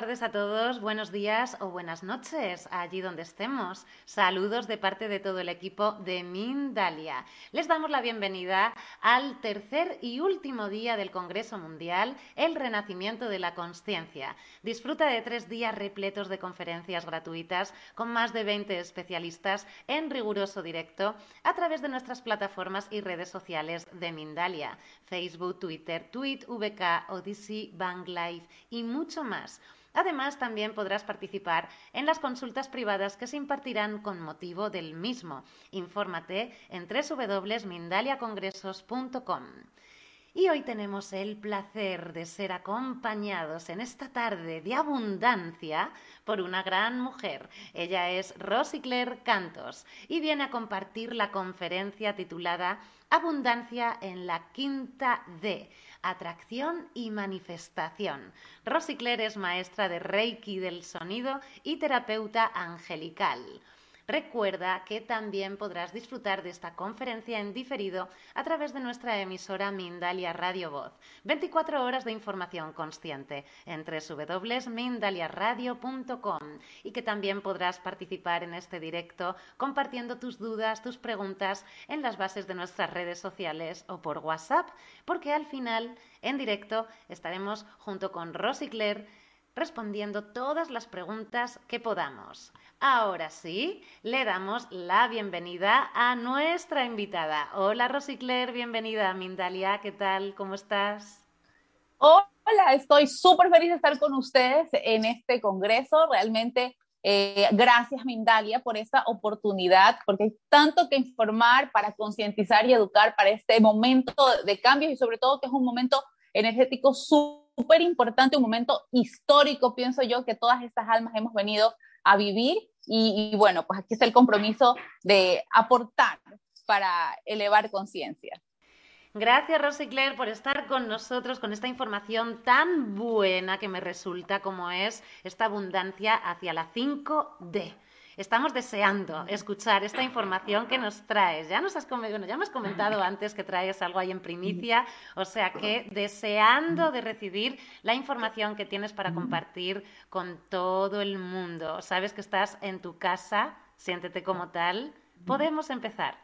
Tardes a todos, buenos días o buenas noches allí donde estemos. Saludos de parte de todo el equipo de Mindalia. Les damos la bienvenida al tercer y último día del Congreso Mundial, el Renacimiento de la Consciencia. Disfruta de tres días repletos de conferencias gratuitas con más de 20 especialistas en riguroso directo a través de nuestras plataformas y redes sociales de Mindalia, Facebook, Twitter, Tweet, VK, Odyssey, Bang Live y mucho más. Además, también podrás participar en las consultas privadas que se impartirán con motivo del mismo. Infórmate en www.mindaliacongresos.com. Y hoy tenemos el placer de ser acompañados en esta tarde de abundancia por una gran mujer. Ella es Rosy Claire Cantos y viene a compartir la conferencia titulada Abundancia en la Quinta D atracción y manifestación. Rosy Claire es maestra de Reiki del sonido y terapeuta angelical. Recuerda que también podrás disfrutar de esta conferencia en diferido a través de nuestra emisora Mindalia Radio Voz. 24 horas de información consciente en www.mindaliaradio.com y que también podrás participar en este directo compartiendo tus dudas, tus preguntas en las bases de nuestras redes sociales o por WhatsApp, porque al final, en directo, estaremos junto con Rosy Claire respondiendo todas las preguntas que podamos. Ahora sí, le damos la bienvenida a nuestra invitada. Hola Rosicler, bienvenida Mindalia, ¿qué tal? ¿Cómo estás? Hola, estoy súper feliz de estar con ustedes en este congreso. Realmente, eh, gracias Mindalia por esta oportunidad, porque hay tanto que informar para concientizar y educar para este momento de cambios y sobre todo que es un momento energético súper importante, un momento histórico, pienso yo, que todas estas almas hemos venido a vivir y, bueno, pues aquí está el compromiso de aportar para elevar conciencia. Gracias, Rosy Claire, por estar con nosotros con esta información tan buena que me resulta como es esta abundancia hacia la 5D. Estamos deseando escuchar esta información que nos traes. Ya nos has, bueno, ya me comentado antes que traes algo ahí en primicia, o sea que deseando de recibir la información que tienes para compartir con todo el mundo. Sabes que estás en tu casa, siéntete como tal. Podemos empezar.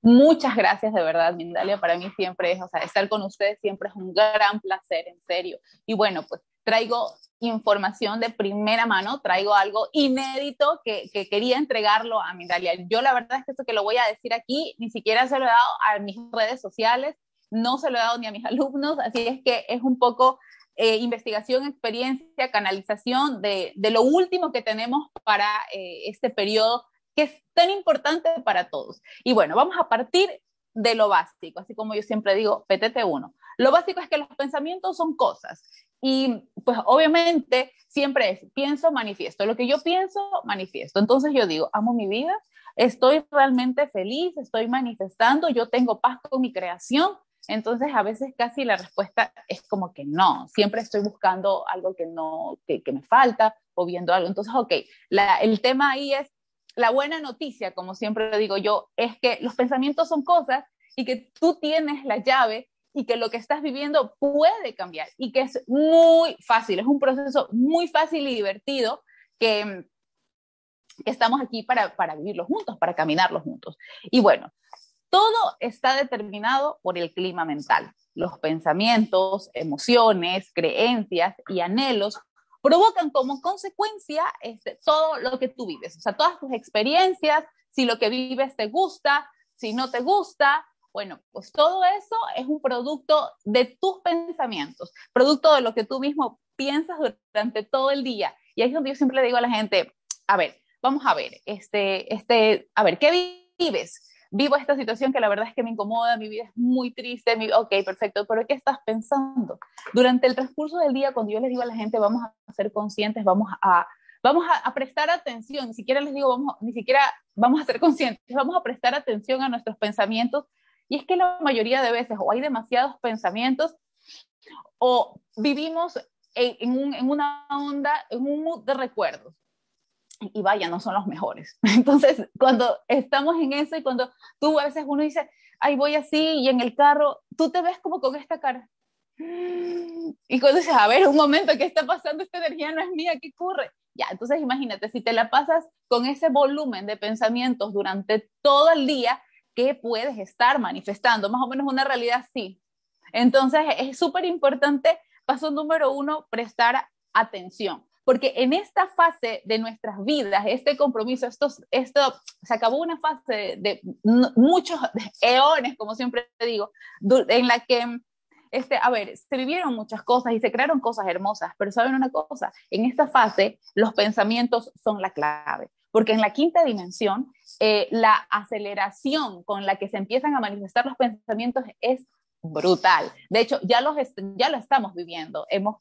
Muchas gracias de verdad, Mindalia. Para mí siempre es, o sea, estar con ustedes siempre es un gran placer, en serio. Y bueno, pues traigo información de primera mano, traigo algo inédito que, quería entregarlo a Mindalia. Yo la verdad es que esto que lo voy a decir aquí, ni siquiera se lo he dado a mis redes sociales, no se lo he dado ni a mis alumnos, así es que es un poco eh, investigación, experiencia, canalización de, lo último que tenemos para eh, este periodo que es tan importante para todos. Y bueno, vamos a partir de lo básico, así como yo siempre digo, PTT1. Lo básico es que los pensamientos son cosas y pues obviamente siempre es, pienso, manifiesto. Lo que yo pienso, manifiesto. Entonces yo digo, amo mi vida, estoy realmente feliz, estoy manifestando, yo tengo paz con mi creación. Entonces a veces casi la respuesta es como que no, siempre estoy buscando algo que no, que, me falta o viendo algo. Entonces, ok, el tema ahí es, la buena noticia, como siempre digo yo, es que los pensamientos son cosas y que tú tienes la llave y que lo que estás viviendo puede cambiar y que es muy fácil, es un proceso muy fácil y divertido que, que estamos aquí para, para vivirlo juntos, para caminarlo juntos. Y bueno, todo está determinado por el clima mental. Los pensamientos, emociones, creencias y anhelos provocan como consecuencia este, todo lo que tú vives, o sea, todas tus experiencias, si lo que vives te gusta, si no te gusta, bueno, pues todo eso es un producto de tus pensamientos, producto de lo que tú mismo piensas durante todo el día. Y ahí es donde yo siempre le digo a la gente, a ver, vamos a ver, este, este, a ver, ¿qué vives? Vivo esta situación que la verdad es que me incomoda, mi vida es muy triste, mi, ok, perfecto, pero ¿qué estás pensando? Durante el transcurso del día, cuando yo les digo a la gente, vamos a ser conscientes, vamos a, vamos a, a, prestar atención, ni siquiera les digo, vamos, ni siquiera vamos a ser conscientes, vamos a prestar atención a nuestros pensamientos y es que la mayoría de veces o hay demasiados pensamientos o vivimos en, en, una onda, en un mood de recuerdos. Y vaya, no son los mejores. Entonces, cuando estamos en eso y cuando tú a veces uno dice, ay, voy así y en el carro, tú te ves como con esta cara. Y cuando dices, a ver, un momento, ¿qué está pasando? Esta energía no es mía, ¿qué ocurre? Ya, entonces imagínate, si te la pasas con ese volumen de pensamientos durante todo el día, ¿qué puedes estar manifestando? Más o menos una realidad así. Entonces es súper importante, paso número uno, prestar atención. Porque en esta fase de nuestras vidas, este compromiso, esto, esto se acabó una fase de, muchos eones, como siempre digo, en la que este, a ver, se vivieron muchas cosas y se crearon cosas hermosas, pero saben una cosa, en esta fase los pensamientos son la clave, porque en la quinta dimensión eh, la aceleración con la que se empiezan a manifestar los pensamientos es brutal. De hecho, ya, los ya lo estamos viviendo, hemos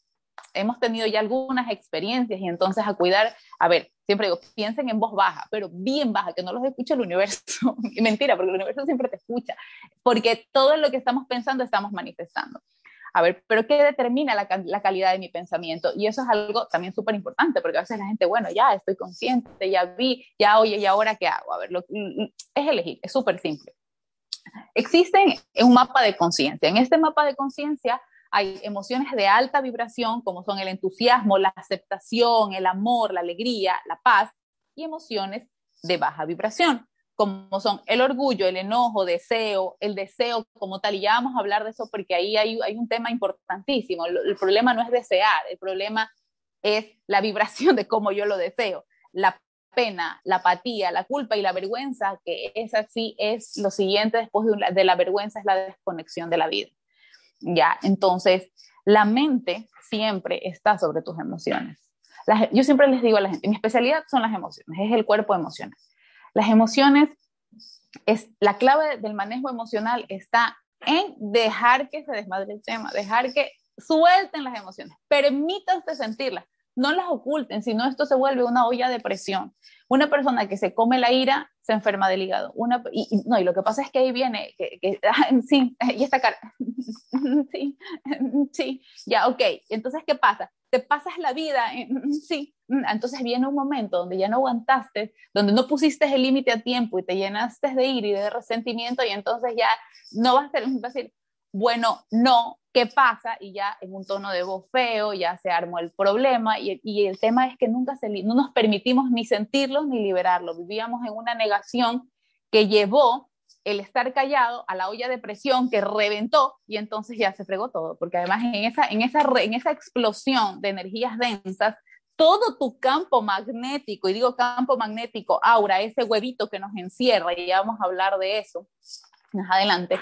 hemos tenido ya algunas experiencias y entonces a cuidar, a ver, siempre digo, piensen en voz baja, pero bien baja, que no los escuche el universo. mentira, porque el universo siempre te escucha, porque todo lo que estamos pensando estamos manifestando. A ver, pero ¿qué determina la, la calidad de mi pensamiento? Y eso es algo también súper importante, porque a veces la gente, bueno, ya estoy consciente, ya vi, ya oye, ¿y ahora qué hago? A ver, lo, es elegir, es súper simple. Existe un mapa de conciencia. En este mapa de conciencia hay emociones de alta vibración, como son el entusiasmo, la aceptación, el amor, la alegría, la paz, y emociones de baja vibración, como son el orgullo, el enojo, deseo, el deseo como tal. Y ya vamos a hablar de eso porque ahí hay, hay un tema importantísimo. El, el problema no es desear, el problema es la vibración de cómo yo lo deseo. La pena, la apatía, la culpa y la vergüenza, que es así, es lo siguiente después de, de la vergüenza, es la desconexión de la vida. ¿ya? Entonces, la mente siempre está sobre tus emociones. yo siempre les digo a la gente, mi especialidad son las emociones, es el cuerpo emocional. Las emociones, es, la clave del manejo emocional está en dejar que se desmadre el tema, dejar que suelten las emociones, permítanse sentirlas, no las oculten, sino esto se vuelve una olla de presión. Una persona que se come la ira se enferma del hígado. Una, y, no, y lo que pasa es que ahí viene, que, que sí, y esta cara, sí, sí, ya, ok. Entonces, ¿qué pasa? Te pasas la vida, sí. Entonces viene un momento donde ya no aguantaste, donde no pusiste el límite a tiempo y te llenaste de ira y de resentimiento y entonces ya no vas a ser, vas a decir, bueno, no, ¿qué pasa? Y ya en un tono de voz feo, ya se armó el problema y, el tema es que nunca nos permitimos ni sentirlo ni liberarlo. Vivíamos en una negación que llevó el estar callado a la olla de presión que reventó y entonces ya se fregó todo, porque además en esa, en esa, en esa explosión de energías densas, todo tu campo magnético, y digo campo magnético, aura, ese huevito que nos encierra, y ya vamos a hablar de eso, más adelante,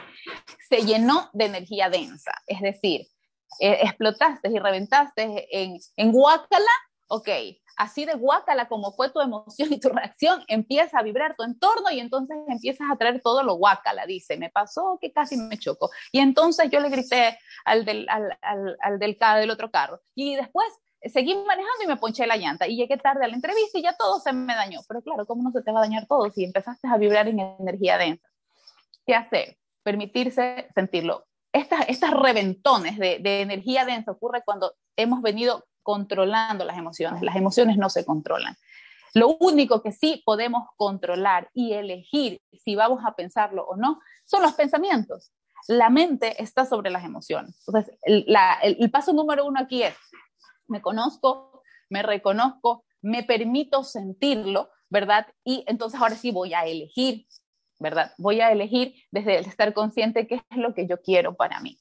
se llenó de energía densa. Es decir, eh, explotaste y reventaste en, en guácala, ok, así de guácala como fue tu emoción y tu reacción, empieza a vibrar tu entorno y entonces empiezas a traer todo lo guácala, dice, me pasó que casi me chocó. Y entonces yo le grité al del, al, al, al del, del otro carro. Y después seguí manejando y me ponché la llanta y llegué tarde a la entrevista y ya todo se me dañó. Pero claro, ¿cómo no se te va a dañar todo si empezaste a vibrar en energía densa? ¿Qué hacer? Permitirse sentirlo. Estas, estas reventones de, de energía densa ocurre cuando hemos venido controlando las emociones. Las emociones no se controlan. Lo único que sí podemos controlar y elegir si vamos a pensarlo o no son los pensamientos. La mente está sobre las emociones. Entonces, el, la, el, el paso número uno aquí es, me conozco, me reconozco, me permito sentirlo, ¿verdad? Y entonces ahora sí voy a elegir ¿verdad? Voy a elegir desde el estar consciente qué es lo que yo quiero para mí.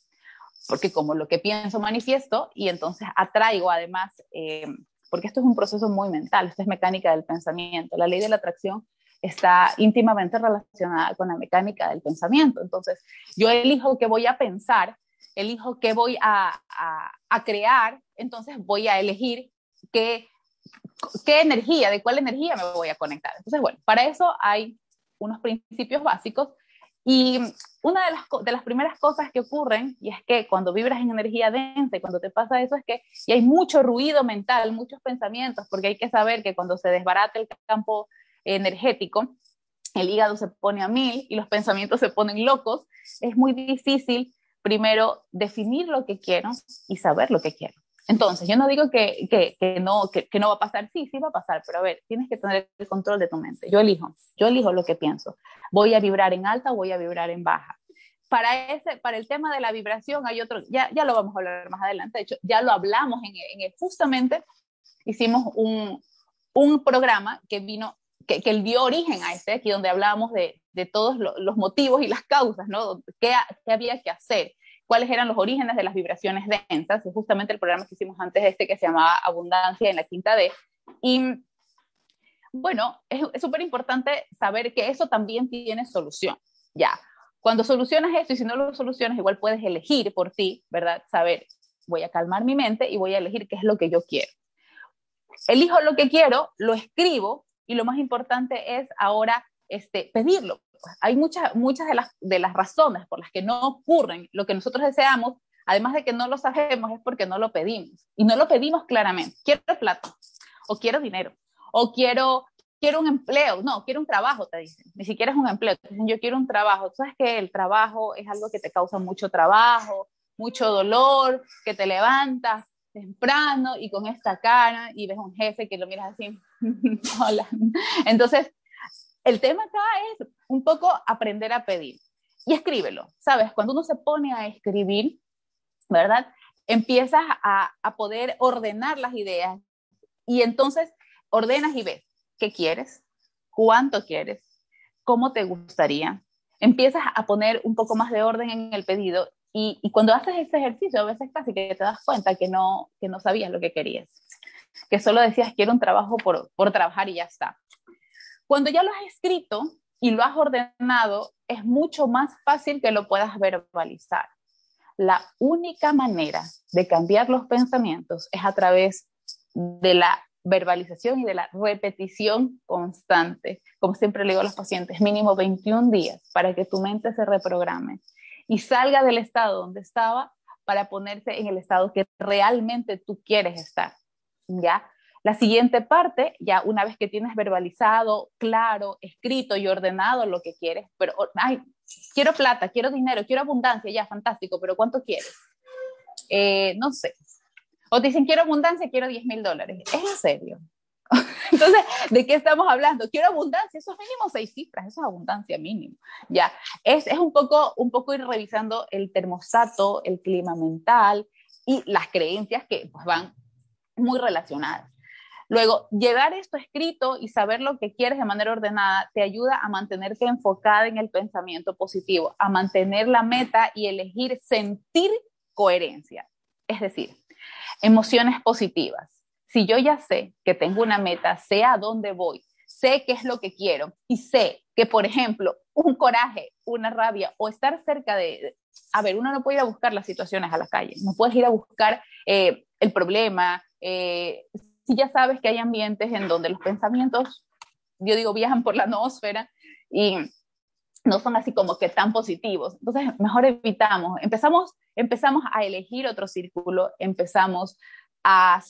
Porque como lo que pienso manifiesto y entonces atraigo además, eh, porque esto es un proceso muy mental, esto es mecánica del pensamiento. La ley de la atracción está íntimamente relacionada con la mecánica del pensamiento. Entonces, yo elijo qué voy a pensar, elijo qué voy a, a, a crear, entonces voy a elegir qué, qué energía, de cuál energía me voy a conectar. Entonces, bueno, para eso hay unos principios básicos. Y una de las, de las primeras cosas que ocurren, y es que cuando vibras en energía densa y cuando te pasa eso, es que y hay mucho ruido mental, muchos pensamientos, porque hay que saber que cuando se desbarata el campo energético, el hígado se pone a mil y los pensamientos se ponen locos, es muy difícil primero definir lo que quiero y saber lo que quiero. Entonces, yo no digo que, que, no, que, no va a pasar, sí, sí va a pasar, pero a ver, tienes que tener el control de tu mente. Yo elijo, yo elijo lo que pienso. Voy a vibrar en alta o voy a vibrar en baja. para, ese, para el tema de la vibración hay otro, ya, ya lo vamos a hablar más adelante, de hecho, ya lo hablamos en, en justamente hicimos un, un programa que vino, que, que dio origen a este, aquí donde hablábamos de, de todos los motivos y las causas, ¿no? ¿Qué, ¿Qué, había que hacer? ¿Cuáles eran los orígenes de las vibraciones densas? Es justamente el programa que hicimos antes este que se llamaba Abundancia en la Quinta D. Y bueno, es súper importante saber que eso también tiene solución, ya. Cuando solucionas eso y si no lo solucionas, igual puedes elegir por ti, ¿verdad? Saber, voy a calmar mi mente y voy a elegir qué es lo que yo quiero. Elijo lo que quiero, lo escribo y lo más importante es ahora este, pedirlo. Hay muchas, muchas de, las, de las razones por las que no ocurren lo que nosotros deseamos, además de que no lo sabemos, es porque no lo pedimos. Y no lo pedimos claramente. Quiero plata, o quiero dinero, o quiero quiero un empleo, no, quiero un trabajo, te dicen, ni siquiera es un empleo, te dicen, yo quiero un trabajo, tú sabes que el trabajo es algo que te causa mucho trabajo, mucho dolor, que te levantas temprano y con esta cara y ves un jefe que lo miras así, hola. Entonces, el tema acá es un poco aprender a pedir y escríbelo, ¿sabes? Cuando uno se pone a escribir, ¿verdad? Empiezas a, a poder ordenar las ideas y entonces ordenas y ves qué quieres, cuánto quieres, cómo te gustaría. Empiezas a poner un poco más de orden en el pedido y, cuando haces ese ejercicio, a veces casi que te das cuenta que no, que no sabías lo que querías, que solo decías quiero un trabajo por, por trabajar y ya está. Cuando ya lo has escrito y lo has ordenado, es mucho más fácil que lo puedas verbalizar. La única manera de cambiar los pensamientos es a través de la verbalización y de la repetición constante. Como siempre le digo a los pacientes, mínimo 21 días para que tu mente se reprograme y salga del estado donde estaba para ponerse en el estado que realmente tú quieres estar. ¿Ya? La siguiente parte, ya una vez que tienes verbalizado, claro, escrito y ordenado lo que quieres, pero, ay, quiero plata, quiero dinero, quiero abundancia, ya, fantástico, pero ¿cuánto quieres? Eh, no sé, o te dicen, quiero abundancia, quiero 10 mil dólares. ¿Es en serio? Entonces, ¿de qué estamos hablando? Quiero abundancia, eso es mínimo seis cifras, eso es abundancia mínimo. Ya, es, es un, poco, un poco ir revisando el termostato, el clima mental y las creencias que pues, van muy relacionadas. Luego, llevar esto escrito y saber lo que quieres de manera ordenada te ayuda a mantenerte enfocada en el pensamiento positivo, a mantener la meta y elegir sentir coherencia. Es decir, Emociones positivas. Si yo ya sé que tengo una meta, sé a dónde voy, sé qué es lo que quiero y sé que, por ejemplo, un coraje, una rabia o estar cerca de... A ver, uno no puede ir a buscar las situaciones a la calle, no puedes ir a buscar eh, el problema. Eh, si ya sabes que hay ambientes en donde los pensamientos, yo digo, viajan por la noósfera y no son así como que tan positivos. Entonces, mejor evitamos. Empezamos, empezamos a elegir otro círculo, empezamos a,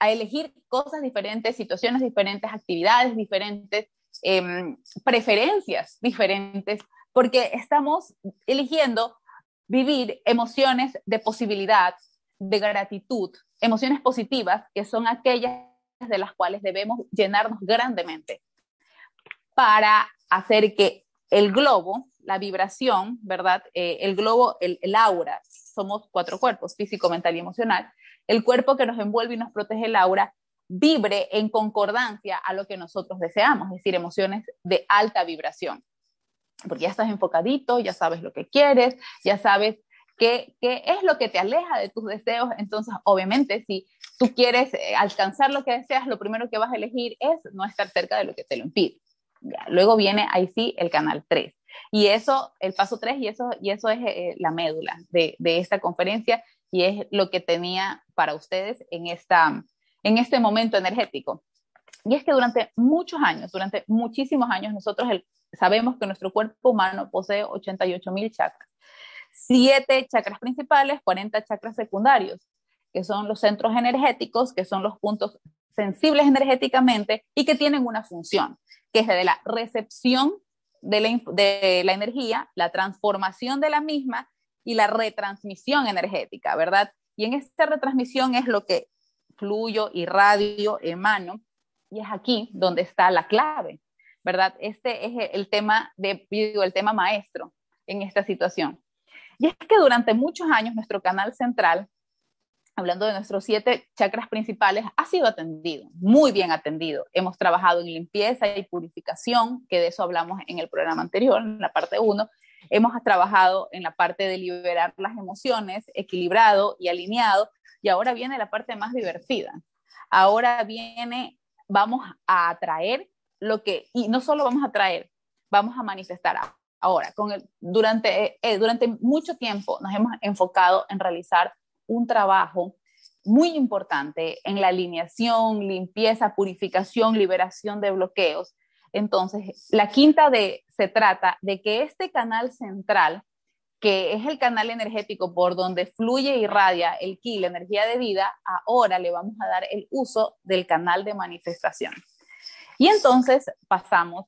a elegir cosas diferentes, situaciones diferentes, actividades diferentes, em, preferencias diferentes, porque estamos eligiendo vivir emociones de posibilidad, de gratitud, emociones positivas, que son aquellas de las cuales debemos llenarnos grandemente para hacer que el globo, la vibración, ¿verdad? Eh, el globo, el, aura, somos cuatro cuerpos, físico, mental y emocional. El cuerpo que nos envuelve y nos protege el aura vibre en concordancia a lo que nosotros deseamos, es decir, emociones de alta vibración. Porque ya estás enfocadito, ya sabes lo que quieres, ya sabes qué, qué es lo que te aleja de tus deseos. Entonces, obviamente, si tú quieres eh, alcanzar lo que deseas, lo primero que vas a elegir es no estar cerca de lo que te lo impide luego viene ahí sí el canal 3. Y eso, el paso 3, y eso, y eso es eh, la médula de, de, esta conferencia y es lo que tenía para ustedes en, esta, en este momento energético. Y es que durante muchos años, durante muchísimos años, nosotros sabemos que nuestro cuerpo humano posee 88 mil chakras. Siete chakras principales, 40 chakras secundarios, que son los centros energéticos, que son los puntos sensibles energéticamente y que tienen una función que es de la recepción de la, energía, la transformación de la misma y la retransmisión energética, ¿verdad? Y en esta retransmisión es lo que fluyo, irradio, emano, y es aquí donde está la clave, ¿verdad? Este es el tema de, el tema maestro en esta situación. Y es que durante muchos años nuestro canal central, hablando de nuestros siete chakras principales, ha sido atendido, muy bien atendido. Hemos trabajado en limpieza y purificación, que de eso hablamos en el programa anterior, en la parte 1. Hemos trabajado en la parte de liberar las emociones, equilibrado y alineado, y ahora viene la parte más divertida. Ahora viene, vamos a atraer lo que, y no solo vamos a atraer, vamos a manifestar. Ahora, con durante, eh, durante mucho tiempo nos hemos enfocado en realizar un trabajo muy importante en la alineación, limpieza, purificación, liberación de bloqueos. Entonces, la quinta de se trata de que este canal central, que es el canal energético por donde fluye y irradia el ki, la energía de vida, ahora le vamos a dar el uso del canal de manifestación. Y entonces pasamos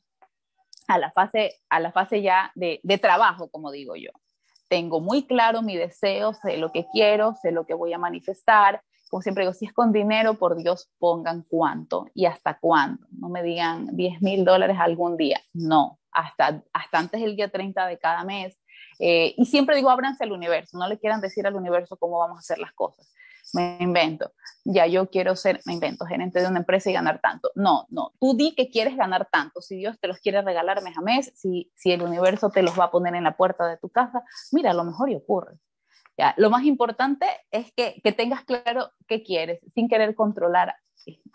a la fase, a la fase ya de, de trabajo, como digo yo. Tengo muy claro mi deseo, sé lo que quiero, sé lo que voy a manifestar. Como siempre digo, si es con dinero, por Dios, pongan cuánto y hasta cuándo. No me digan 10 mil dólares algún día. No, hasta, hasta antes del día 30 de cada mes. Eh, y siempre digo, ábranse al universo, no le quieran decir al universo cómo vamos a hacer las cosas me invento, ya yo quiero ser, me invento, gerente de una empresa y ganar tanto. No, no, tú di que quieres ganar tanto. Si Dios te los quiere regalar mes a mes, si, si el universo te los va a poner en la puerta de tu casa, mira, a lo mejor y ocurre. Ya, lo más importante es que, que tengas claro qué quieres, sin querer controlar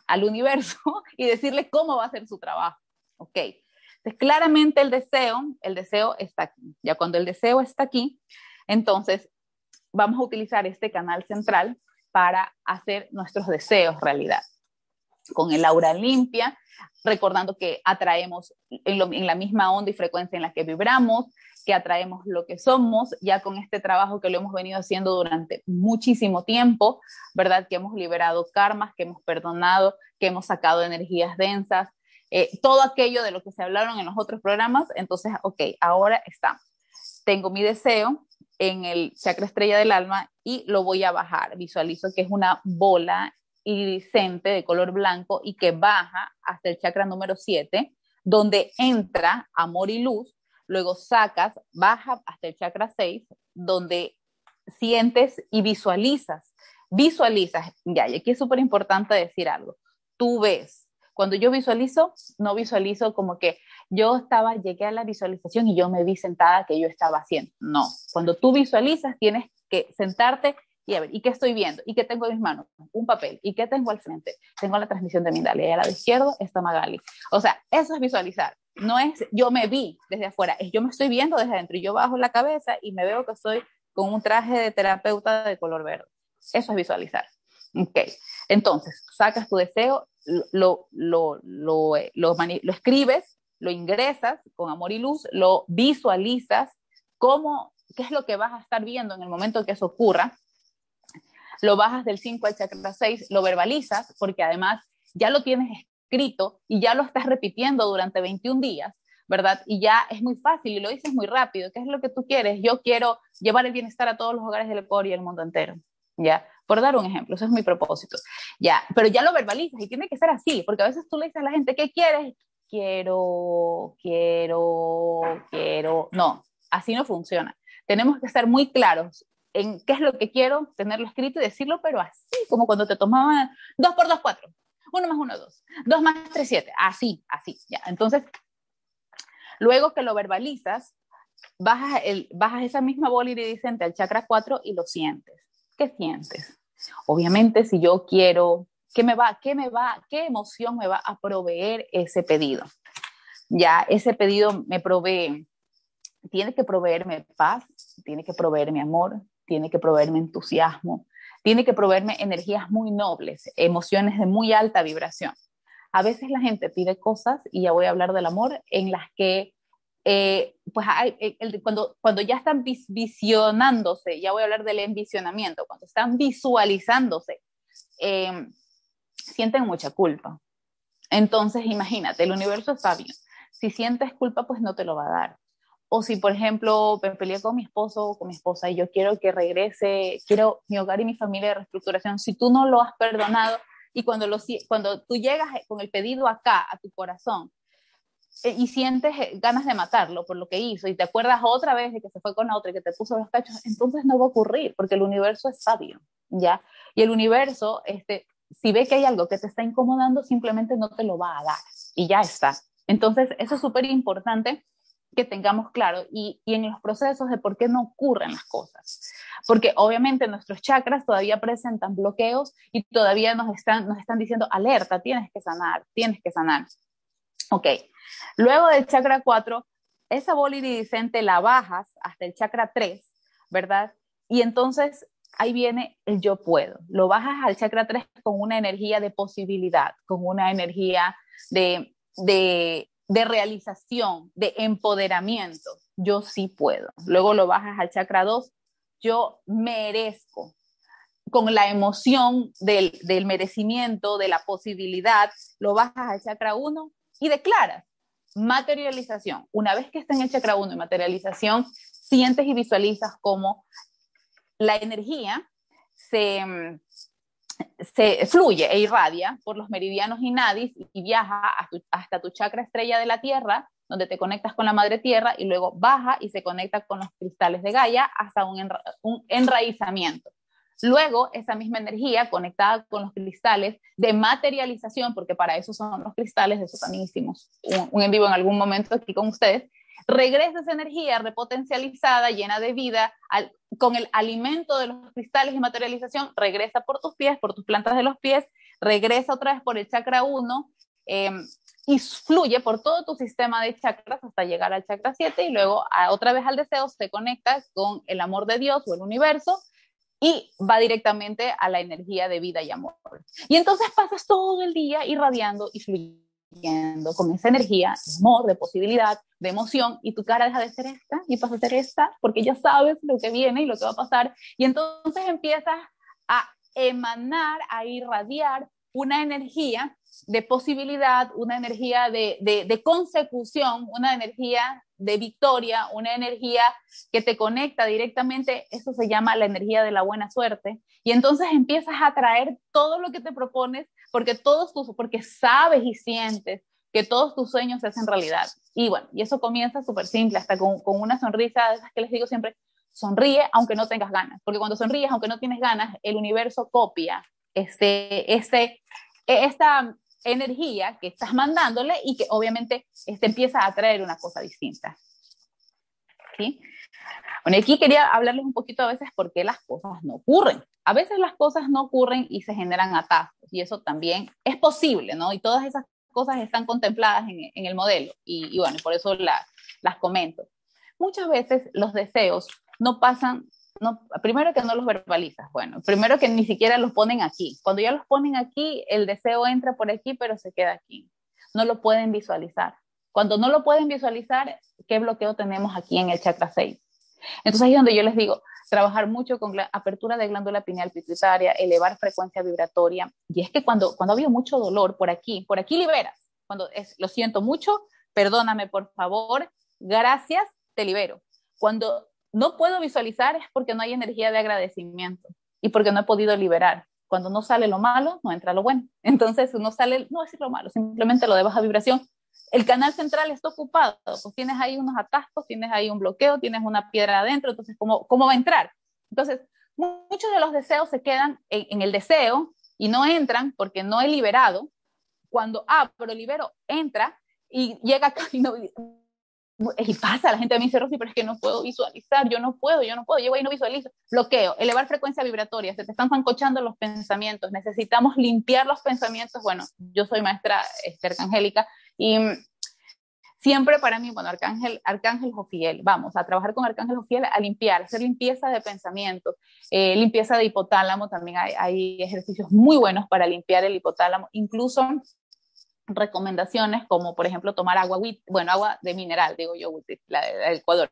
al universo y decirle cómo va a ser su trabajo. Ok. Entonces, claramente el deseo, el deseo está aquí. Ya cuando el deseo está aquí, entonces vamos a utilizar este canal central para hacer nuestros deseos realidad. Con el aura limpia, recordando que atraemos en, la misma onda y frecuencia en la que vibramos, que atraemos lo que somos, ya con este trabajo que lo hemos venido haciendo durante muchísimo tiempo, ¿verdad? Que hemos liberado karmas, que hemos perdonado, que hemos sacado energías densas, eh, todo aquello de lo que se hablaron en los otros programas. Entonces, ok, ahora estamos. Tengo mi deseo, en el chakra estrella del alma y lo voy a bajar. Visualizo que es una bola iridiscente de color blanco y que baja hasta el chakra número 7, donde entra amor y luz, luego sacas, baja hasta el chakra 6, donde sientes y visualizas, visualizas, ya, y aquí es súper importante decir algo, tú ves cuando yo visualizo, no visualizo como que yo estaba, llegué a la visualización y yo me vi sentada que yo estaba haciendo. No, cuando tú visualizas tienes que sentarte y a ver, ¿y qué estoy viendo? ¿Y qué tengo en mis manos? Un papel. ¿Y qué tengo al frente? Tengo la transmisión de Mindalia y a la izquierda está Magali. O sea, eso es visualizar. No es yo me vi desde afuera, es yo me estoy viendo desde adentro. Yo bajo la cabeza y me veo que estoy con un traje de terapeuta de color verde. Eso es visualizar. Ok, entonces sacas tu deseo, lo, lo, lo, eh, lo, escribes, lo ingresas con amor y luz, lo visualizas, cómo, qué es lo que vas a estar viendo en el momento que eso ocurra, lo bajas del 5 al chakra 6, lo verbalizas, porque además ya lo tienes escrito y ya lo estás repitiendo durante 21 días, ¿verdad? Y ya es muy fácil y lo dices muy rápido. ¿Qué es lo que tú quieres? Yo quiero llevar el bienestar a todos los hogares del Ecuador y el mundo entero. ¿ya? Por dar un ejemplo, eso es mi propósito, ya, pero ya lo verbalizas y tiene que ser así, porque a veces tú le dices a la gente, ¿qué quieres? Quiero, quiero, quiero, no, así no funciona. Tenemos que estar muy claros en qué es lo que quiero, tenerlo escrito y decirlo, pero así, como cuando te tomaban 2 por 2, 4, 1 más 1, 2, 2 más 3, 7, así, así, ya. Entonces, luego que lo verbalizas, bajas, el, bajas esa misma bola iridiscente al chakra 4 y lo sientes. ¿Qué sientes? Obviamente, si yo quiero, ¿qué me va, qué me va, qué emoción me va a proveer ese pedido? Ya, ese pedido me provee, tiene que proveerme paz, tiene que proveerme amor, tiene que proveerme entusiasmo, tiene que proveerme energías muy nobles, emociones de muy alta vibración. A veces la gente pide cosas, y ya voy a hablar del amor, en las que eh, pues hay, eh, cuando, cuando ya están visionándose, ya voy a hablar del envisionamiento, cuando están visualizándose, eh, sienten mucha culpa. Entonces, imagínate, el universo es sabio. Si sientes culpa, pues no te lo va a dar. O si, por ejemplo, me peleé con mi esposo o con mi esposa y yo quiero que regrese, quiero mi hogar y mi familia de reestructuración, si tú no lo has perdonado y cuando, lo, cuando tú llegas con el pedido acá, a tu corazón, y sientes eh, ganas de matarlo por lo que hizo y te acuerdas otra vez de que se fue con la otra y que te puso los cachos, entonces no va a ocurrir porque el universo es sabio, ¿ya? Y el universo, este, si ve que hay algo que te está incomodando, simplemente no te lo va a dar y ya está. Entonces, eso es súper importante que tengamos claro y, y, en los procesos de por qué no ocurren las cosas. Porque obviamente nuestros chakras todavía presentan bloqueos y todavía nos están, nos están diciendo, alerta, tienes que sanar, tienes que sanar. Ok, luego del chakra 4, esa bola iridiscente la bajas hasta el chakra 3, ¿verdad? Y entonces ahí viene el yo puedo. Lo bajas al chakra 3 con una energía de posibilidad, con una energía de, de, realización, de empoderamiento. Yo sí puedo. Luego lo bajas al chakra 2, yo merezco. Con la emoción del, del merecimiento, de la posibilidad, lo bajas al chakra 1 y declaras materialización. Una vez que está en chakra 1 y materialización, sientes y visualizas cómo la energía se, se fluye e irradia por los meridianos y nadis y viaja hasta tu chakra estrella de la Tierra, donde te conectas con la madre Tierra y luego baja y se conecta con los cristales de Gaia hasta un enraizamiento. Luego, esa misma energía conectada con los cristales de materialización, porque para eso son los cristales, eso también hicimos un, en vivo en algún momento aquí con ustedes, regresa esa energía repotencializada, llena de vida, con el alimento de los cristales y materialización, regresa por tus pies, por tus plantas de los pies, regresa otra vez por el chakra 1 em, y fluye por todo tu sistema de chakras hasta llegar al chakra 7 y luego otra vez al deseo se conecta con el amor de Dios o el universo y va directamente a la energía de vida y amor. Y entonces pasas todo el día irradiando y fluyendo con esa energía de amor, de posibilidad, de emoción, y tu cara deja de ser esta y pasa a ser esta, porque ya sabes lo que viene y lo que va a pasar, y entonces empiezas a emanar, a irradiar una energía de posibilidad, una energía de, de, consecución, una energía de victoria, una energía que te conecta directamente, eso se llama la energía de la buena suerte, y entonces empiezas a traer todo lo que te propones porque todos tus, porque sabes y sientes que todos tus sueños se hacen realidad. Y bueno, y eso comienza súper simple, hasta con, con una sonrisa, esas que les digo siempre, sonríe aunque no tengas ganas, porque cuando sonríes aunque no tienes ganas, el universo copia este, este, esta energía que estás mandándole y que obviamente este, empieza a atraer una cosa distinta. ¿Sí? Bueno, aquí quería hablarles un poquito a veces por qué las cosas no ocurren. A veces las cosas no ocurren y se generan atascos y eso también es posible, ¿no? Y todas esas cosas están contempladas en, el modelo y, y, bueno, por eso la, las comento. Muchas veces los deseos no pasan, primero que no los verbalizas, bueno, primero que ni siquiera los ponen aquí. Cuando ya los ponen aquí, el deseo entra por aquí, pero se queda aquí. No lo pueden visualizar. Cuando no lo pueden visualizar, ¿qué bloqueo tenemos aquí en el chakra 6? Entonces es donde yo les digo, trabajar mucho con apertura de glándula pineal pituitaria, elevar frecuencia vibratoria. Y es que cuando, cuando ha mucho dolor por aquí, por aquí liberas. Cuando es, lo siento mucho, perdóname por favor, gracias, te libero. Cuando no puedo visualizar es porque no hay energía de agradecimiento y porque no he podido liberar. Cuando no sale lo malo, no entra lo bueno. Entonces, no sale, no es lo malo, simplemente lo de baja vibración el canal central está ocupado, pues tienes ahí unos atascos, tienes ahí un bloqueo, tienes una piedra adentro, entonces, ¿cómo, cómo va a entrar? Entonces, muchos de los deseos se quedan en, el deseo y no entran porque no he liberado. Cuando abro, libero, entra y llega acá y, pasa, la gente me dice, Rosy, pero es que no puedo visualizar, yo no puedo, yo no puedo, llego ahí y no visualizo. Bloqueo, elevar frecuencia vibratoria, se te están zancochando los pensamientos, necesitamos limpiar los pensamientos. Bueno, yo soy maestra este, arcangélica y siempre para mí, bueno, Arcángel, Arcángel Jofiel, vamos a trabajar con Arcángel Jofiel a limpiar, hacer limpieza de pensamientos, eh, limpieza de hipotálamo, también hay, hay, ejercicios muy buenos para limpiar el hipotálamo, incluso recomendaciones como por ejemplo tomar agua, bueno, agua de mineral, digo yo, la de Ecuador,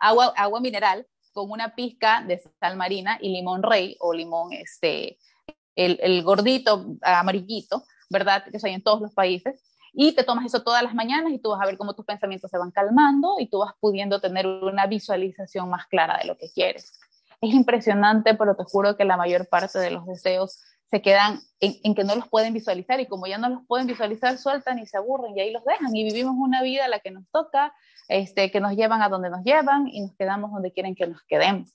agua, agua mineral con una pizca de sal marina y limón rey o limón, este, el, el gordito amarillito, ¿verdad? Que hay en todos los países y te tomas eso todas las mañanas y tú vas a ver cómo tus pensamientos se van calmando y tú vas pudiendo tener una visualización más clara de lo que quieres. Es impresionante, pero te juro que la mayor parte de los deseos se quedan en, que no los pueden visualizar y como ya no los pueden visualizar, sueltan y se aburren y ahí los dejan y vivimos una vida la que nos toca, este, que nos llevan a donde nos llevan y nos quedamos donde quieren que nos quedemos.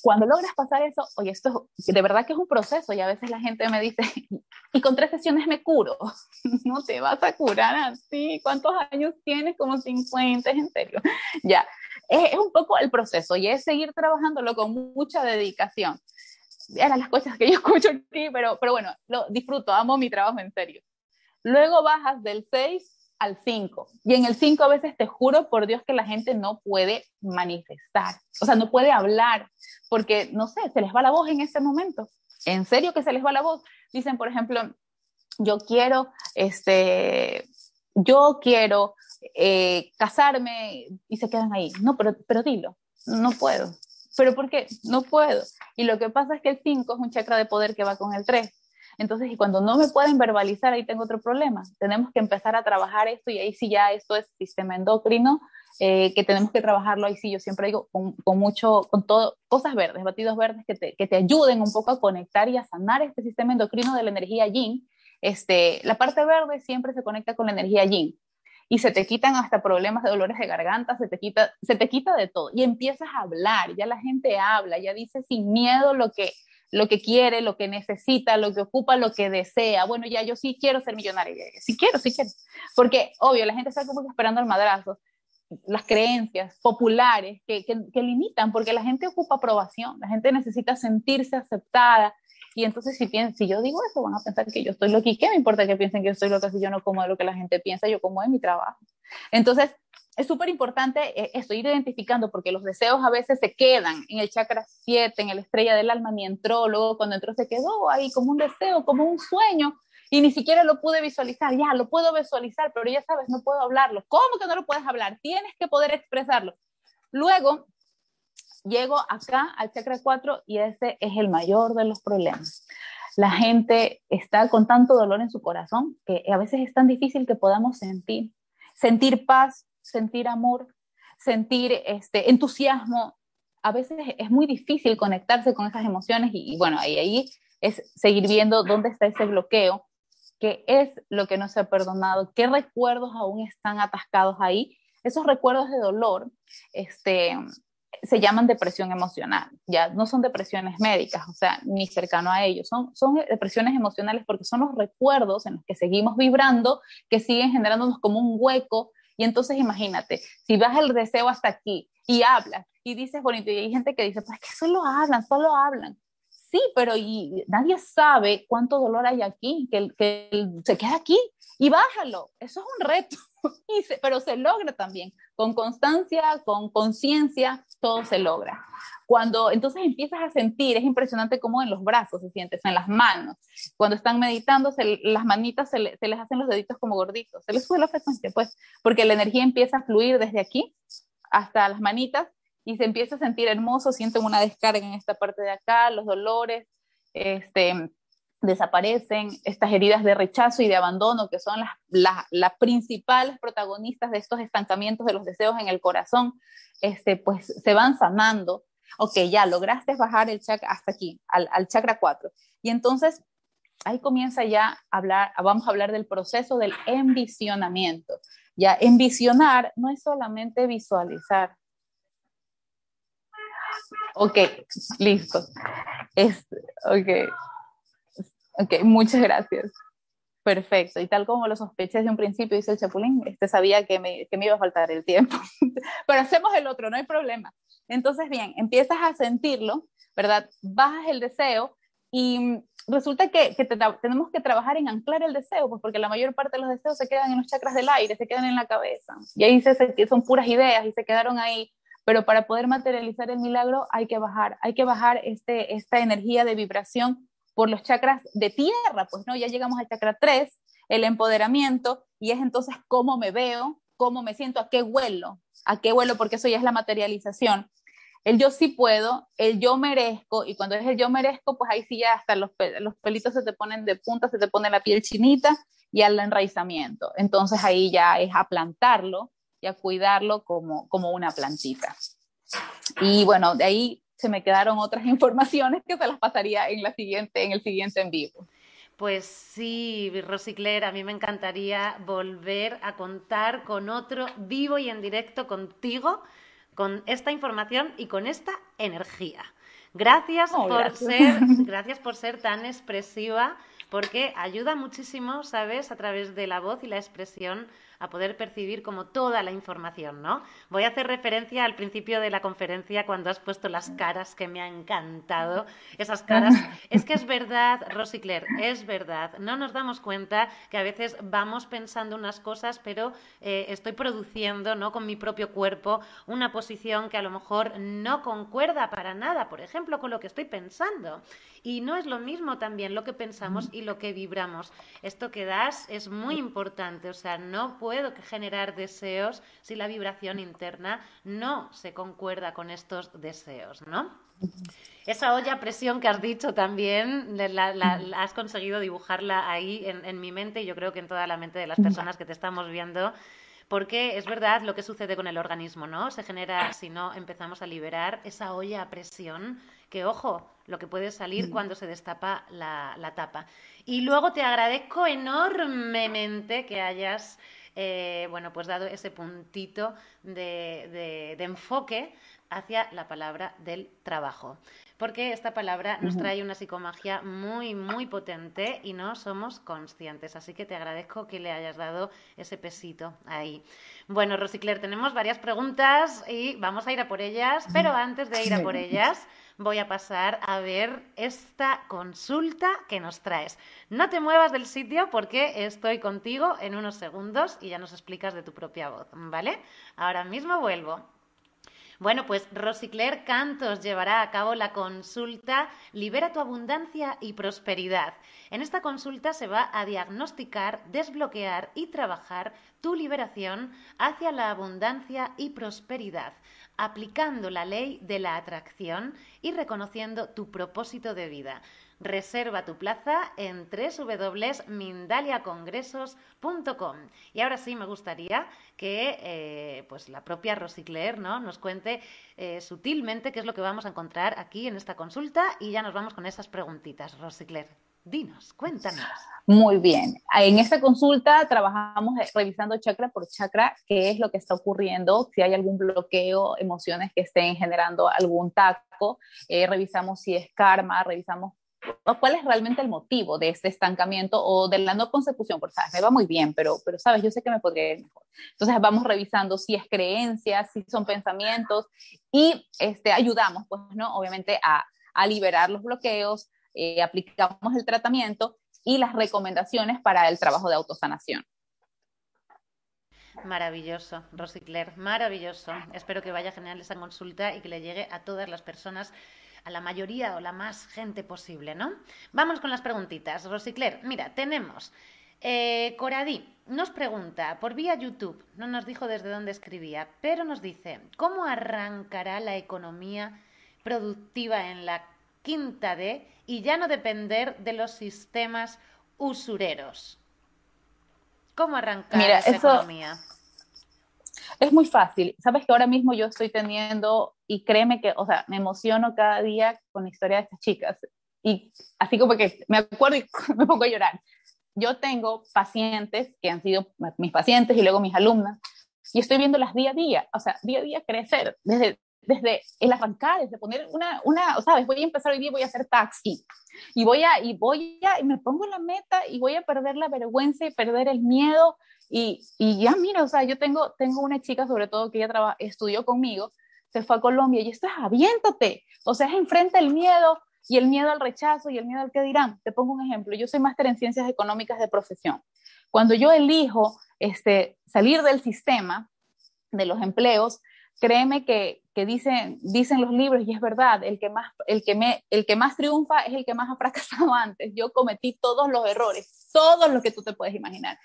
Cuando logras pasar eso, oye, esto de verdad que es un proceso y a veces la gente me dice, y con tres sesiones me curo. No te vas a curar así. ¿Cuántos años tienes? Como 50, en serio. Ya, es un poco el proceso y es seguir trabajándolo con mucha dedicación eran las cosas que yo escucho aquí, pero, pero bueno, lo disfruto, amo mi trabajo en serio. Luego bajas del 6 al 5 y en el 5 a veces te juro por Dios que la gente no puede manifestar, o sea, no puede hablar porque, no sé, se les va la voz en ese momento. En serio que se les va la voz. Dicen, por ejemplo, yo quiero, este, yo quiero eh, casarme y se quedan ahí. No, pero, pero dilo, no puedo pero ¿por qué? No puedo. Y lo que pasa es que el 5 es un chakra de poder que va con el 3. Entonces, y cuando no me pueden verbalizar, ahí tengo otro problema. Tenemos que empezar a trabajar esto y ahí sí ya esto es sistema endocrino, eh, que tenemos que trabajarlo ahí sí, yo siempre digo, con, con, mucho, con todo, cosas verdes, batidos verdes que te, que te ayuden un poco a conectar y a sanar este sistema endocrino de la energía yin. Este, la parte verde siempre se conecta con la energía yin y se te quitan hasta problemas de dolores de garganta, se te quita, se te quita de todo y empiezas a hablar, ya la gente habla, ya dice sin miedo lo que lo que quiere, lo que necesita, lo que ocupa, lo que desea. Bueno, ya yo sí quiero ser millonaria, sí quiero, sí quiero. Porque, obvio, la gente está como esperando el madrazo. Las creencias populares que, que, que limitan, porque la gente ocupa aprobación, la gente necesita sentirse aceptada, y entonces si, piensan, si yo digo eso, van a pensar que yo estoy loca. ¿Y qué me importa que piensen que yo estoy loca si yo no como de lo que la gente piensa? Yo como de mi trabajo. Entonces, es súper importante eh, esto, ir identificando, porque los deseos a veces se quedan en el chakra 7, en la estrella del alma, ni entró, luego cuando entró se quedó ahí como un deseo, como un sueño, y ni siquiera lo pude visualizar. Ya, lo puedo visualizar, pero ya sabes, no puedo hablarlo. ¿Cómo que no lo puedes hablar? Tienes que poder expresarlo. Luego, llego acá al chakra 4 y ese es el mayor de los problemas. La gente está con tanto dolor en su corazón que a veces es tan difícil que podamos sentir, sentir paz, sentir amor, sentir este entusiasmo. A veces es muy difícil conectarse con esas emociones y, bueno, ahí, ahí es seguir viendo dónde está ese bloqueo, qué es lo que no se ha perdonado, qué recuerdos aún están atascados ahí. Esos recuerdos de dolor, este, se llaman depresión emocional, ya no son depresiones médicas, o sea, ni cercano a ellos, son, son depresiones emocionales porque son los recuerdos en los que seguimos vibrando que siguen generándonos como un hueco. Y entonces imagínate, si vas el deseo hasta aquí y hablas y dices bonito, y hay gente que dice, pues que solo hablan, solo hablan. Sí, pero y nadie sabe cuánto dolor hay aquí, que, que se queda aquí y bájalo. Eso es un reto. pero se logra también. Con constancia, con conciencia, todo se logra. Cuando entonces empiezas a sentir, es impresionante cómo en los brazos se sientes, en las manos. Cuando están meditando, las manitas se, les hacen los deditos como gorditos, se les sube la frecuencia, pues, porque la energía empieza a fluir desde aquí hasta las manitas y se empieza a sentir hermoso, sienten una descarga en esta parte de acá, los dolores, este, desaparecen estas heridas de rechazo y de abandono, que son las, las, principales protagonistas de estos estancamientos de los deseos en el corazón, este, pues se van sanando. Ok, ya lograste bajar el chakra hasta aquí, al, chakra 4. Y entonces ahí comienza ya a hablar, vamos a hablar del proceso del envisionamiento. Ya, envisionar no es solamente visualizar. Ok, listo. Es, ok. Ok, muchas gracias. Perfecto. Y tal como lo sospeché desde un principio, dice el Chapulín, este sabía que me, que me iba a faltar el tiempo. Pero hacemos el otro, no hay problema. Entonces, bien, empiezas a sentirlo, ¿verdad? Bajas el deseo y resulta que, tenemos que trabajar en anclar el deseo, pues porque la mayor parte de los deseos se quedan en los chakras del aire, se quedan en la cabeza. Y ahí se, son puras ideas y se quedaron ahí. Pero para poder materializar el milagro hay que bajar, hay que bajar este, esta energía de vibración por los chakras de tierra, pues no, ya llegamos al chakra 3, el empoderamiento, y es entonces cómo me veo, cómo me siento, a qué vuelo, a qué vuelo, porque eso ya es la materialización. El yo sí puedo, el yo merezco, y cuando es el yo merezco, pues ahí sí ya hasta los, los pelitos se te ponen de punta, se te pone la piel chinita y al enraizamiento. Entonces ahí ya es a plantarlo y a cuidarlo como, como una plantita. Y bueno, de ahí se me quedaron otras informaciones que se las pasaría en, la siguiente, en el siguiente en vivo. Pues sí, Rosicler, a mí me encantaría volver a contar con otro vivo y en directo contigo, con esta información y con esta energía. Gracias oh, por ser, gracias por ser tan expresiva, porque ayuda muchísimo, ¿sabes? A través de la voz y la expresión a poder percibir como toda la información, ¿no? Voy a hacer referencia al principio de la conferencia cuando has puesto las caras que me ha encantado. Esas caras. Es que es verdad, Rosicler, es verdad. No nos damos cuenta que a veces vamos pensando unas cosas, pero eh, estoy produciendo, ¿no? Con mi propio cuerpo una posición que a lo mejor no concuerda para nada, por ejemplo, con lo que estoy pensando. Y no es lo mismo también lo que pensamos y lo que vibramos. Esto que das es muy importante, o sea, no puedo generar deseos si la vibración interna no se concuerda con estos deseos, ¿no? Esa olla a presión que has dicho también, la, has conseguido dibujarla ahí en, en mi mente y yo creo que en toda la mente de las personas que te estamos viendo porque es verdad lo que sucede con el organismo, ¿no? Se genera, si no empezamos a liberar esa olla a presión, que ojo, lo que puede salir cuando se destapa la, tapa. Y luego te agradezco enormemente que hayas eh, bueno, pues dado ese puntito de, enfoque hacia la palabra del trabajo. Porque esta palabra nos trae una psicomagia muy, muy potente y no somos conscientes. Así que te agradezco que le hayas dado ese pesito ahí. Bueno, Rosicler, tenemos varias preguntas y vamos a ir a por ellas, pero antes de ir a por ellas voy a pasar a ver esta consulta que nos traes. No te muevas del sitio porque estoy contigo en unos segundos y ya nos explicas de tu propia voz, ¿vale? Ahora mismo vuelvo. Bueno, pues Rosicler Cantos llevará a cabo la consulta Libera tu abundancia y prosperidad. En esta consulta se va a diagnosticar, desbloquear y trabajar tu liberación hacia la abundancia y prosperidad aplicando la ley de la atracción y reconociendo tu propósito de vida. Reserva tu plaza en www.mindaliacongresos.com. Y ahora sí me gustaría que eh, pues la propia Rosicler ¿no? nos cuente eh, sutilmente qué es lo que vamos a encontrar aquí en esta consulta y ya nos vamos con esas preguntitas, Rosicler. Dinos, cuéntanos. Muy bien. En esta consulta trabajamos revisando chakra por chakra qué es lo que está ocurriendo, si hay algún bloqueo, emociones que estén generando algún taco, eh, revisamos si es karma, revisamos cuál es realmente el motivo de este estancamiento o de la no consecución, porque sabes, me va muy bien, pero, pero sabes, yo sé que me podría ir mejor. Entonces vamos revisando si es creencias, si son pensamientos y este, ayudamos, pues, ¿no? Obviamente a, a liberar los bloqueos, eh, aplicamos el tratamiento y las recomendaciones para el trabajo de autosanación. Maravilloso, Rosicler, maravilloso. Espero que vaya genial esa consulta y que le llegue a todas las personas, a la mayoría o la más gente posible, ¿no? Vamos con las preguntitas. Rosicler, mira, tenemos eh, Coradí nos pregunta por vía YouTube, no nos dijo desde dónde escribía, pero nos dice, ¿cómo arrancará la economía productiva en la quinta D y ya no depender de los sistemas usureros. ¿Cómo arrancar esa economía? Es muy fácil. Sabes que ahora mismo yo estoy teniendo, y créeme que, o sea, me emociono cada día con la historia de estas chicas. Y así como que me acuerdo y me pongo a llorar. Yo tengo pacientes que han sido mis pacientes y luego mis alumnas, y estoy viéndolas día a día, o sea, día a día crecer, desde desde el arrancar, desde poner una, una, ¿sabes? Voy a empezar hoy día, voy a hacer taxi y voy a, y voy a, y me pongo la meta y voy a perder la vergüenza y perder el miedo y, y ya mira, o sea, yo tengo, tengo una chica sobre todo que ella estudió conmigo, se fue a Colombia y esto es aviéntate, o sea, es enfrenta el miedo y el miedo al rechazo y el miedo al que dirán. Te pongo un ejemplo, yo soy máster en ciencias económicas de profesión. Cuando yo elijo este, salir del sistema de los empleos, créeme que, que, dicen, dicen los libros, y es verdad, el que, más, el, que me, el que más triunfa es el que más ha fracasado antes. Yo cometí todos los errores, todos los que tú te puedes imaginar.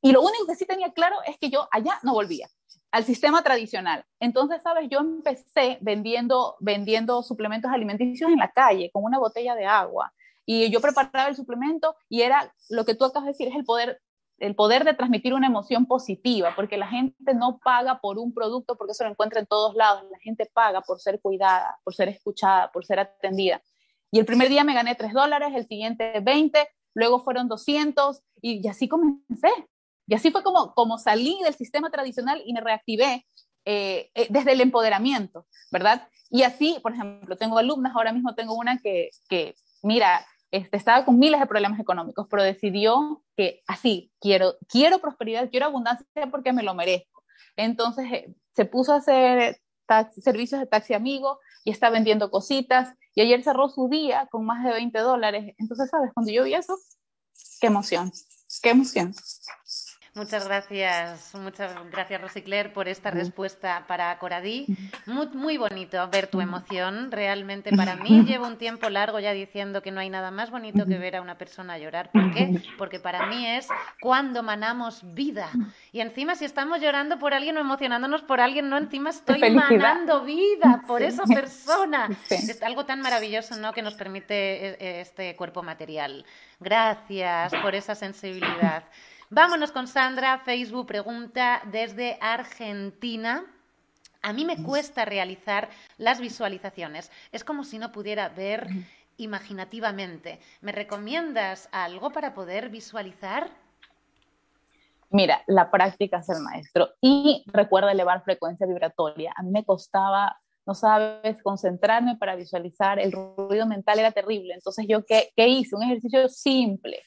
Y lo único que sí tenía claro es que yo allá no volvía al sistema tradicional. Entonces, sabes, yo empecé vendiendo, vendiendo suplementos alimenticios en la calle con una botella de agua y yo preparaba el suplemento y era lo que tú acabas de decir, es el poder el poder de transmitir una emoción positiva, porque la gente no paga por un producto porque eso lo encuentra en todos lados, la gente paga por ser cuidada, por ser escuchada, por ser atendida. Y el primer día me gané 3 dólares, el siguiente 20, luego fueron 200 y, así comencé. Y así fue como, como salí del sistema tradicional y me reactivé eh, eh, desde el empoderamiento, ¿verdad? Y así, por ejemplo, tengo alumnas, ahora mismo tengo una que, que mira, este, estaba con miles de problemas económicos, pero decidió que así, quiero, quiero prosperidad, quiero abundancia porque me lo merezco. Entonces eh, se puso a hacer servicios de taxi amigo y está vendiendo cositas y ayer cerró su día con más de 20 dólares. Entonces, ¿sabes? Cuando yo vi eso, qué emoción, qué emoción. Muchas gracias, muchas gracias Rosicler por esta respuesta para Coradí. Muy, muy bonito ver tu emoción. Realmente para mí llevo un tiempo largo ya diciendo que no hay nada más bonito que ver a una persona llorar. ¿Por qué? Porque para mí es cuando manamos vida. Y encima si estamos llorando por alguien o emocionándonos por alguien, no, encima estoy manando vida por esa persona. Es algo tan maravilloso, ¿no? Que nos permite eh, este cuerpo material. Gracias por esa sensibilidad. Vámonos con Sandra. Facebook pregunta desde Argentina. A mí me cuesta realizar las visualizaciones. Es como si no pudiera ver imaginativamente. ¿Me recomiendas algo para poder visualizar? Mira, la práctica es el maestro y recuerda elevar frecuencia vibratoria. A mí me costaba, no sabes, concentrarme para visualizar, el ruido mental era terrible. Entonces yo, ¿qué, qué hice? Un ejercicio simple,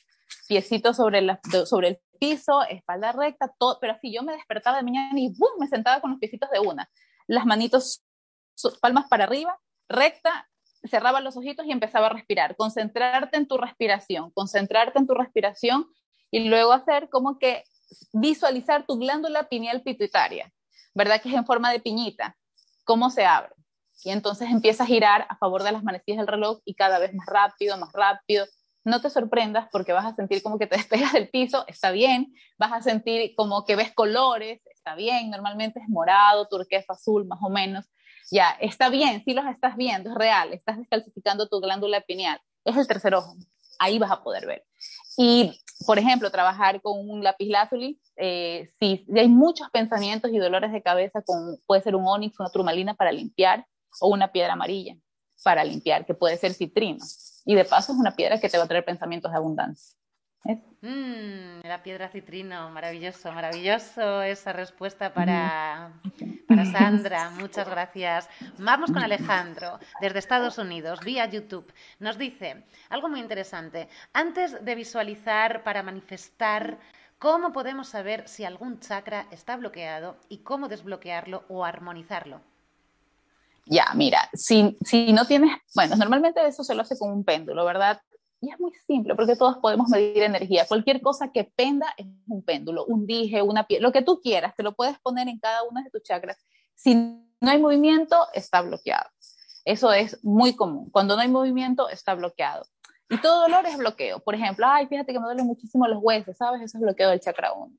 piecito sobre, la, sobre el piso, espalda recta, todo, pero así yo me despertaba de mañana y ¡bum! me sentaba con los piecitos de una. Las manitos, palmas para arriba, recta, cerraba los ojitos y empezaba a respirar. Concentrarte en tu respiración, concentrarte en tu respiración y luego hacer como que visualizar tu glándula pineal pituitaria, ¿verdad? Que es en forma de piñita, cómo se abre. Y entonces empieza a girar a favor de las manecillas del reloj y cada vez más rápido, más rápido, no te sorprendas porque vas a sentir como que te despegas del piso, está bien, vas a sentir como que ves colores, está bien, normalmente es morado, turquesa, azul, más o menos, ya, está bien, si los estás viendo, es real, estás descalcificando tu glándula pineal, es el tercer ojo, ahí vas a poder ver. Y, por ejemplo, trabajar con un lápiz lazuli, eh, si hay muchos pensamientos y dolores de cabeza, puede ser un onix, una turmalina para limpiar, o una piedra amarilla para limpiar, que puede ser citrino. Y de paso es una piedra que te va a traer pensamientos de abundancia. Mm, la piedra citrino, maravilloso, maravilloso esa respuesta para, para Sandra. Muchas gracias. Vamos con Alejandro, desde Estados Unidos, vía YouTube. Nos dice algo muy interesante. Antes de visualizar para manifestar, ¿cómo podemos saber si algún chakra está bloqueado y cómo desbloquearlo o armonizarlo? Ya, mira, si, si no tienes, bueno, normalmente eso se lo hace con un péndulo, ¿verdad? Y es muy simple, porque todos podemos medir energía. Cualquier cosa que penda es un péndulo, un dije, una piel, lo que tú quieras, te lo puedes poner en cada una de tus chakras. Si no hay movimiento, está bloqueado. Eso es muy común. Cuando no hay movimiento, está bloqueado. Y todo dolor es bloqueo. Por ejemplo, ay, fíjate que me duelen muchísimo los huesos, ¿sabes? Eso es bloqueo del chakra 1.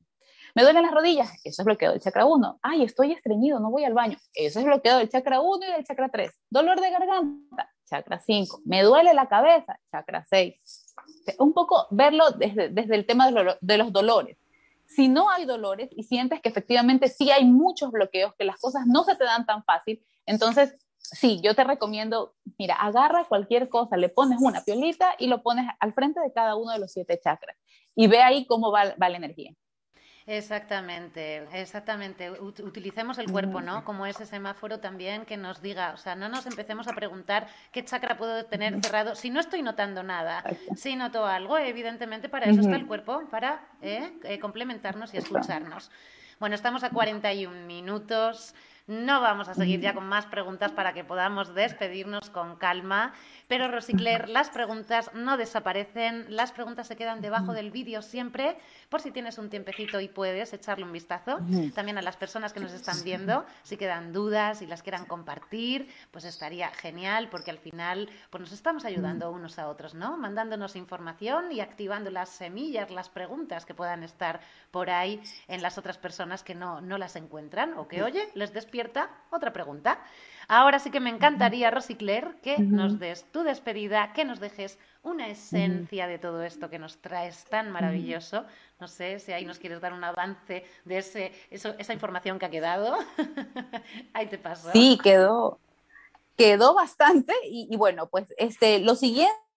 Me duelen las rodillas, eso es bloqueo del chakra 1. Ay, estoy estreñido, no voy al baño. Eso es bloqueo del chakra 1 y del chakra 3. Dolor de garganta, chakra 5. Me duele la cabeza, chakra 6. Un poco verlo desde, desde el tema de, de los dolores. Si no hay dolores y sientes que efectivamente sí hay muchos bloqueos, que las cosas no se te dan tan fácil, entonces sí, yo te recomiendo, mira, agarra cualquier cosa, le pones una piolita y lo pones al frente de cada uno de los siete chakras y ve ahí cómo va, va la energía. Exactamente, exactamente. Utilicemos el cuerpo, ¿no? Como ese semáforo también que nos diga, o sea, no nos empecemos a preguntar qué chakra puedo tener cerrado si no estoy notando nada. Si noto algo, evidentemente para eso está el cuerpo, para ¿eh? Eh, complementarnos y escucharnos. Bueno, estamos a 41 minutos. No vamos a seguir ya con más preguntas para que podamos despedirnos con calma. Pero Rosicler, las preguntas no desaparecen, las preguntas se quedan debajo del vídeo siempre, por si tienes un tiempecito y puedes echarle un vistazo. También a las personas que nos están viendo, si quedan dudas y las quieran compartir, pues estaría genial, porque al final pues nos estamos ayudando unos a otros, ¿no? Mandándonos información y activando las semillas, las preguntas que puedan estar por ahí en las otras personas que no, no las encuentran o que, oye, les despiertan otra pregunta. Ahora sí que me encantaría, Rosicler, que nos des tu despedida, que nos dejes una esencia de todo esto que nos traes tan maravilloso. No sé si ahí nos quieres dar un avance de ese, esa información que ha quedado. ahí te paso. Sí, quedó, quedó bastante y, y, bueno, pues este, lo siguiente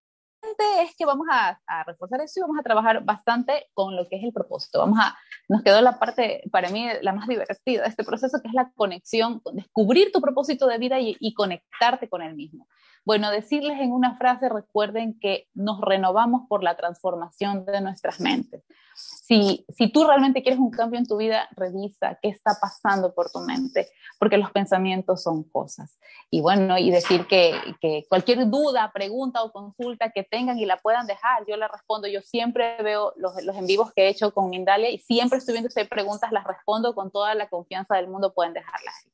es que vamos a, reforzar eso y vamos a trabajar bastante con lo que es el propósito. Vamos a, nos quedó la parte, para mí, la más divertida de este proceso, que es la conexión, descubrir tu propósito de vida y, y conectarte con el mismo. Bueno, decirles en una frase, recuerden que nos renovamos por la transformación de nuestras mentes. Si, si tú realmente quieres un cambio en tu vida, revisa qué está pasando por tu mente, porque los pensamientos son cosas. Y bueno, y decir que, que cualquier duda, pregunta o consulta que tengan y la puedan dejar, yo la respondo. Yo siempre veo los, los en vivos que he hecho con Mindalia y siempre estoy viendo preguntas, las respondo con toda la confianza del mundo, pueden dejarlas.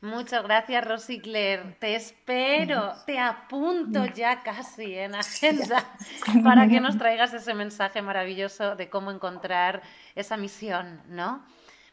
Muchas gracias, Rosy Claire. Te espero, te apunto ya casi en agenda para que nos traigas ese mensaje maravilloso de cómo encontrar esa misión, ¿no?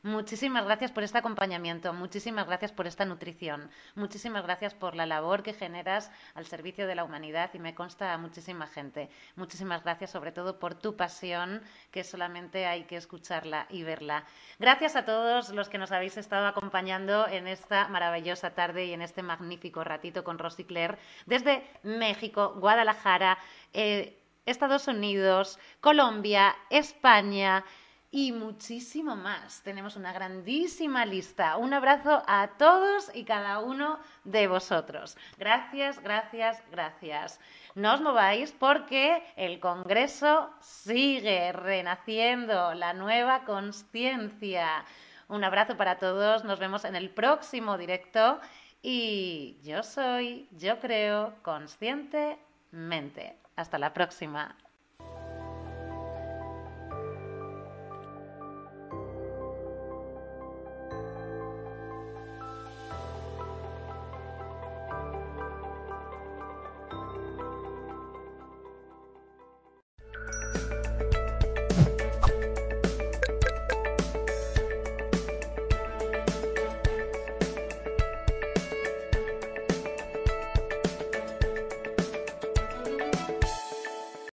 Muchísimas gracias por este acompañamiento, muchísimas gracias por esta nutrición, muchísimas gracias por la labor que generas al servicio de la humanidad y me consta a muchísima gente. Muchísimas gracias sobre todo por tu pasión, que solamente hay que escucharla y verla. Gracias a todos los que nos habéis estado acompañando en esta maravillosa tarde y en este magnífico ratito con Rosy Claire desde México, Guadalajara, eh, Estados Unidos, Colombia, España y muchísimo más. Tenemos una grandísima lista. Un abrazo a todos y cada uno de vosotros. Gracias, gracias, gracias. No os mováis porque el Congreso sigue renaciendo, la nueva conciencia. Un abrazo para todos, nos vemos en el próximo directo y yo soy, yo creo, conscientemente. Hasta la próxima.